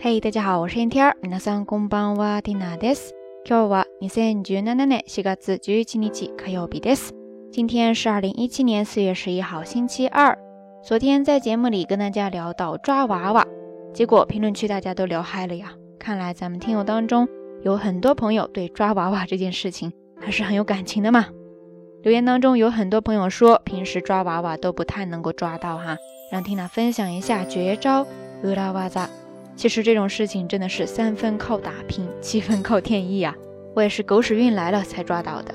嘿，大家好，我是天天儿。皆さんこんばんは、ティナです。今日は二千十七年四月十一日火曜日です。今天是二零一七年四月十一号，星期二。昨天在节目里跟大家聊到抓娃娃，结果评论区大家都聊嗨了呀。看来咱们听友当中有很多朋友对抓娃娃这件事情还是很有感情的嘛。留言当中有很多朋友说，平时抓娃娃都不太能够抓到哈，让缇娜分享一下绝招乌拉娃扎。 其实这种事情真的是三分靠打拼，七分靠天意啊！我也是狗屎运来了才抓到的。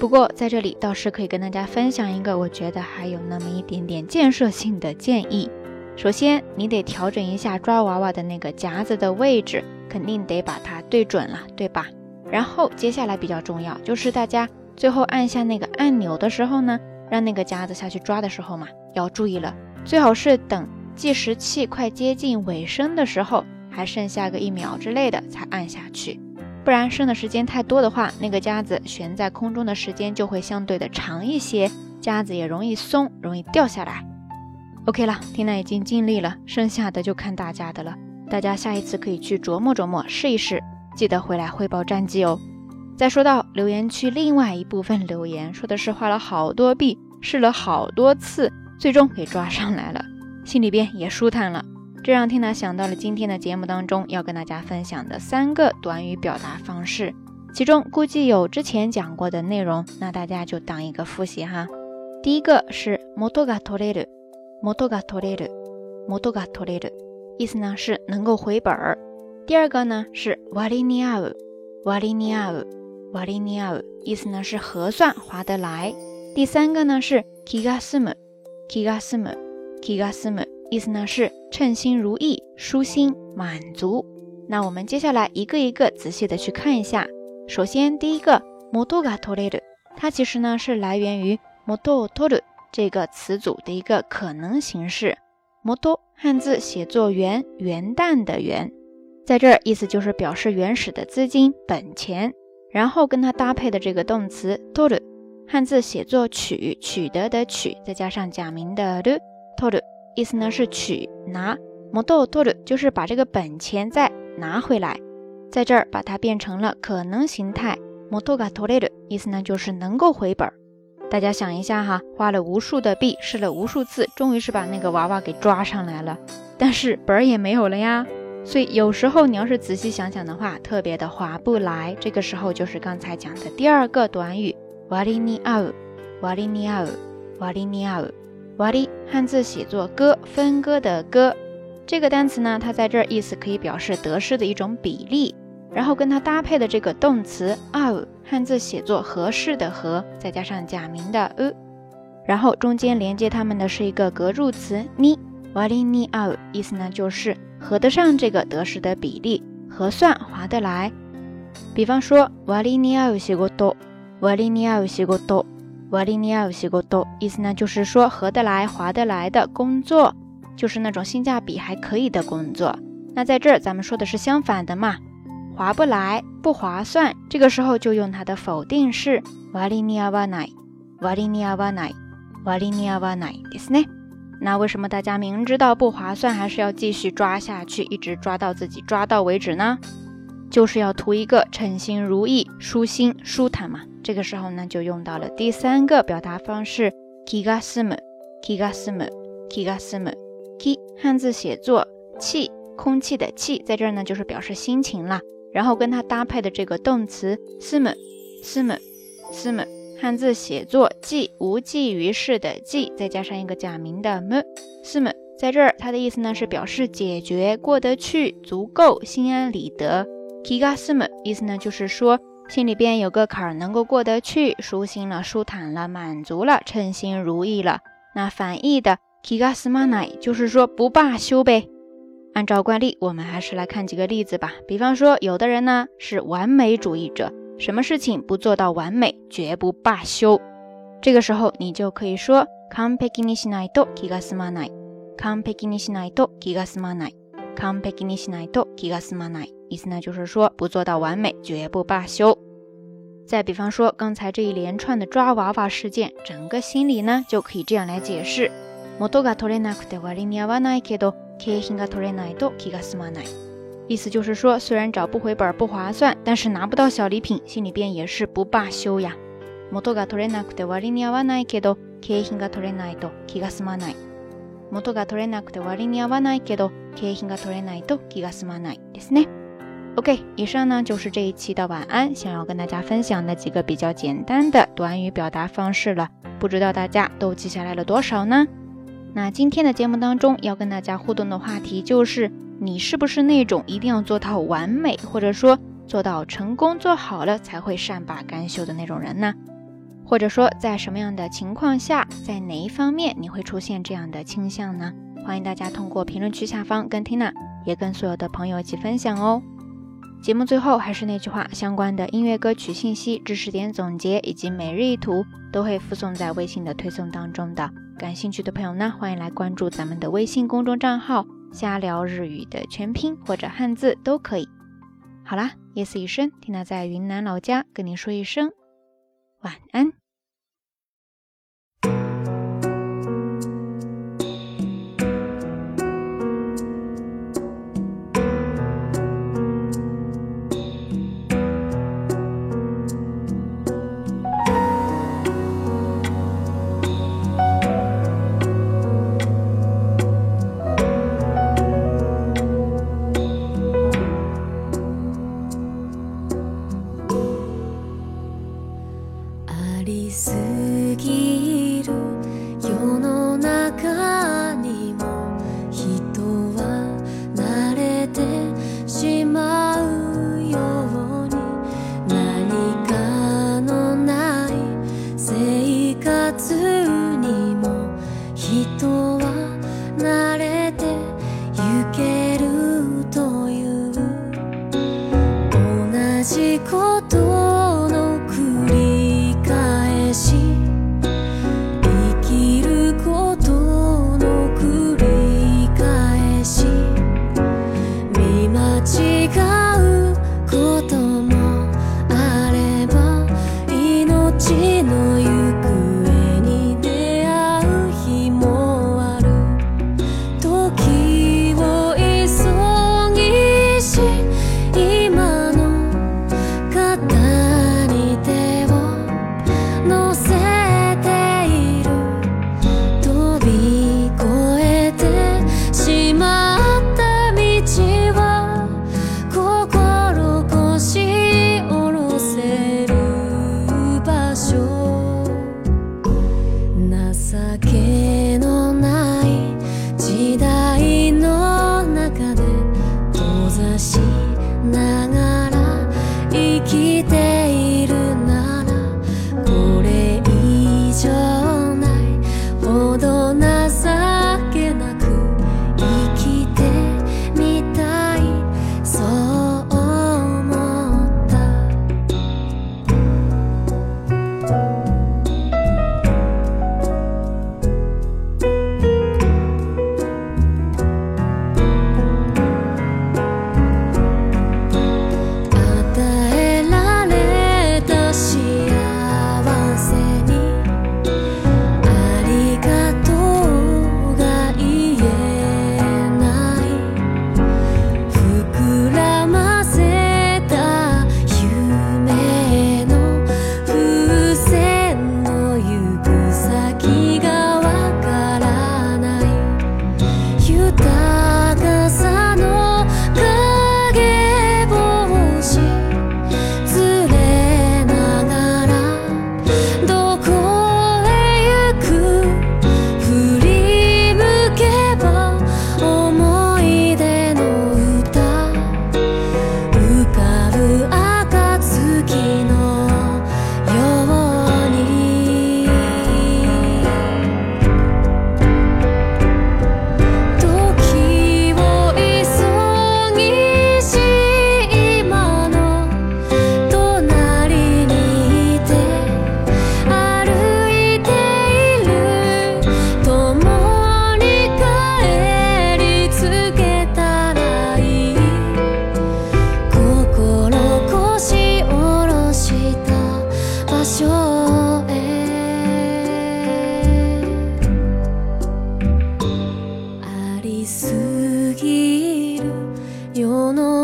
不过在这里倒是可以跟大家分享一个我觉得还有那么一点点建设性的建议。首先，你得调整一下抓娃娃的那个夹子的位置，肯定得把它对准了，对吧？然后接下来比较重要，就是大家最后按下那个按钮的时候呢，让那个夹子下去抓的时候嘛，要注意了，最好是等。计时器快接近尾声的时候，还剩下个一秒之类的才按下去，不然剩的时间太多的话，那个夹子悬在空中的时间就会相对的长一些，夹子也容易松，容易掉下来。OK 了，缇娜已经尽力了，剩下的就看大家的了。大家下一次可以去琢磨琢磨，试一试，记得回来汇报战绩哦。再说到留言区另外一部分留言，说的是花了好多币，试了好多次，最终给抓上来了。心里边也舒坦了，这让缇娜想到了今天的节目当中要跟大家分享的三个短语表达方式，其中估计有之前讲过的内容，那大家就当一个复习哈。第一个是元が取れる，元が取れる，元が取れる，意思呢是能够回本儿。第二个呢是割に合う，割に合う，割に合う，意思呢是合算划得来。第三个呢是気が済む，気が済む。 気が済む意思呢是称心如意、舒心、满足。那我们接下来一个一个仔细的去看一下。首先第一个元が取れる，它其实呢是来源于元を取る这个词组的一个可能形式。元汉字写作元，元旦的元，在这儿意思就是表示原始的资金、本钱。然后跟它搭配的这个动词取る，汉字写作取，取得的取，再加上假名的る。 取る意思呢是取拿，元を取る就是把这个本钱再拿回来，在这儿把它变成了可能形态，元が取れる意思呢就是能够回本。大家想一下哈，花了无数的币，试了无数次，终于是把那个娃娃给抓上来了，但是本儿也没有了呀。所以有时候你要是仔细想想的话，特别的划不来。这个时候就是刚才讲的第二个短语，割に合う，割に合う，割に合う。 瓦里汉字写作割，分割的割。这个单词呢，它在这儿意思可以表示得失的一种比例。然后跟它搭配的这个动词合，汉字写作合适的合，再加上假名的呃，然后中间连接它们的是一个格助词你，瓦里你合，意思呢就是合得上这个得失的比例，合算划得来。比方说瓦里你合仕事，瓦里你合仕事。瓦利尼亚西国多，意思呢就是说合得来、划得来的工作，就是那种性价比还可以的工作。那在这儿咱们说的是相反的嘛，划不来、不划算，这个时候就用它的否定式瓦利尼亚瓦奈，瓦利尼亚瓦奈，瓦利尼亚瓦奈，意思呢？那为什么大家明知道不划算，还是要继续抓下去，一直抓到自己抓到为止呢？就是要图一个称心如意、舒心舒坦嘛。这个时候呢，就用到了第三个表达方式気が済む気が済む気が済む気汉字写作气，空气的气，在这儿呢就是表示心情啦。然后跟它搭配的这个动词済む済む済む汉字写作济，无济于事的济，再加上一个假名的む済む，在这儿它的意思呢是表示解决、过得去、足够、心安理得。気が済む意思呢就是说。 心里边有个坎儿能够过得去，舒心了，舒坦了，满足了，称心如意了。那反义的 kigasmanai 就是说不罢休呗。按照惯例，我们还是来看几个例子吧。比方说，有的人呢是完美主义者，什么事情不做到完美，绝不罢休。这个时候你就可以说 kanpeki ni shinai to kigasmanai，kanpeki ni shinai to kigasmanai，kanpeki ni shinai to kigasmanai。意思呢，就是说不做到完美，绝不罢休。再比方说，刚才这一连串的抓娃娃事件，整个心理呢就可以这样来解释：元が取れなくて割に合わないけど景品が取れないと気が済まない。 意思就是说，虽然找不回本不划算，但是拿不到小礼品，心里边也是不罢休呀。元が取れなくて割に合わないけど、景品が取れないと気が済まない。元が取れなくて割に合わないけど、 景品が取れないと気が済まないですね。OK，以上呢就是这一期的晚安，想要跟大家分享的几个比较简单的短语表达方式了，不知道大家都记下来了多少呢？那今天的节目当中要跟大家互动的话题就是，你是不是那种一定要做到完美，或者说做到成功做好了才会善罢甘休的那种人呢？或者说在什么样的情况下，在哪一方面你会出现这样的倾向呢？ 欢迎大家通过评论区下方跟 Tina 也跟所有的朋友一起分享哦。节目最后还是那句话，相关的音乐歌曲信息、知识点总结以及每日一图都会附送在微信的推送当中的。感兴趣的朋友呢，欢迎来关注咱们的微信公众账号“瞎聊日语”的全拼或者汉字都可以。好啦，夜色已深，缇娜在云南老家跟您说一声晚安。し again. すぎる世の